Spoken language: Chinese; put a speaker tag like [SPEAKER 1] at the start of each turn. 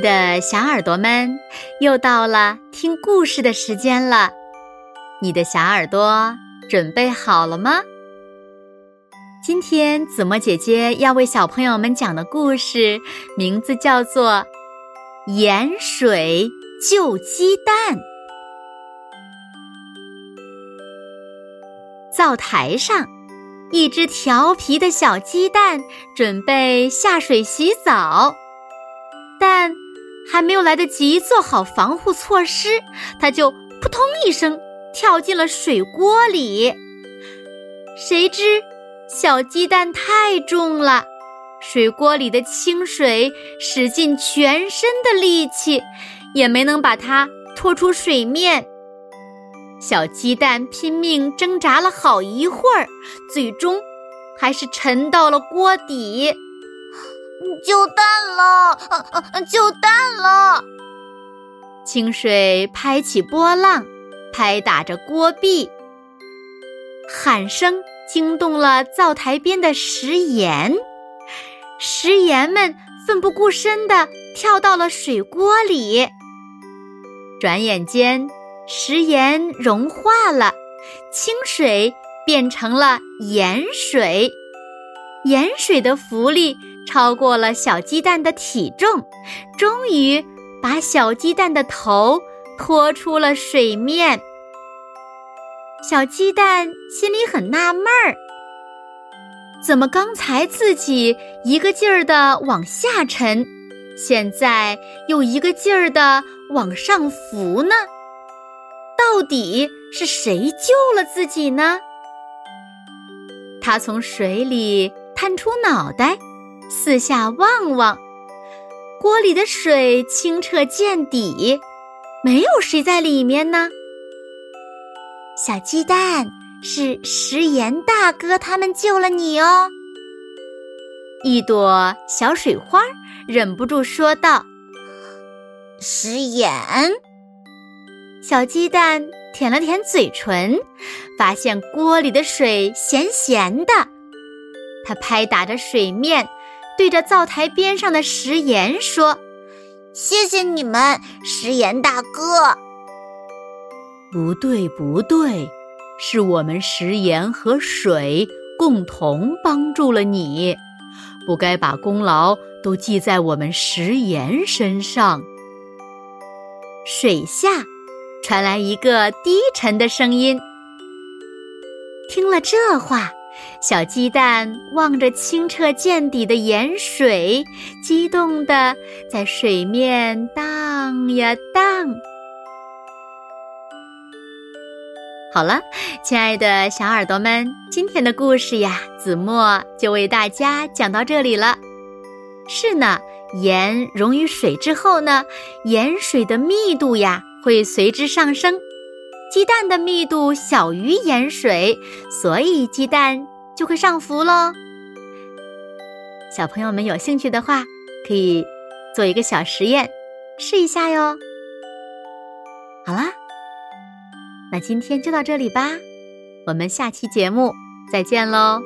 [SPEAKER 1] 的小耳朵们，又到了听故事的时间了。你的小耳朵准备好了吗？今天子墨姐姐要为小朋友们讲的故事，名字叫做《盐水救鸡蛋》。灶台上，一只调皮的小鸡蛋准备下水洗澡。还没有来得及做好防护措施，它就扑通一声跳进了水锅里。谁知小鸡蛋太重了，水锅里的清水使尽全身的力气，也没能把它拖出水面。小鸡蛋拼命挣扎了好一会儿，最终还是沉到了锅底。
[SPEAKER 2] 就蛋了，就蛋了！
[SPEAKER 1] 清水拍起波浪，拍打着锅壁，喊声惊动了灶台边的食盐。食盐们奋不顾身地跳到了水锅里。转眼间，食盐融化了，清水变成了盐水。盐水的浮力。超过了小鸡蛋的体重，终于把小鸡蛋的头拖出了水面。小鸡蛋心里很纳闷儿：怎么刚才自己一个劲儿的往下沉，现在又一个劲儿的往上浮呢？到底是谁救了自己呢？它从水里探出脑袋。四下望望，锅里的水清澈见底，没有谁在里面呢。
[SPEAKER 2] 小鸡蛋是食盐大哥他们救了你哦。
[SPEAKER 1] 一朵小水花忍不住说道：“
[SPEAKER 2] 食盐。”
[SPEAKER 1] 小鸡蛋舔了舔嘴唇，发现锅里的水咸咸的，它拍打着水面。对着灶台边上的食盐说：“
[SPEAKER 2] 谢谢你们，食盐大哥。”
[SPEAKER 3] 不对，不对，是我们食盐和水共同帮助了你，不该把功劳都记在我们食盐身上。
[SPEAKER 1] 水下传来一个低沉的声音。听了这话。小鸡蛋望着清澈见底的盐水，激动地在水面荡呀荡。好了，亲爱的小耳朵们，今天的故事呀，子墨就为大家讲到这里了。是呢，盐溶于水之后呢，盐水的密度呀会随之上升。鸡蛋的密度小于盐水，所以鸡蛋就会上浮喽。小朋友们有兴趣的话，可以做一个小实验，试一下哟。好啦，那今天就到这里吧，我们下期节目再见喽。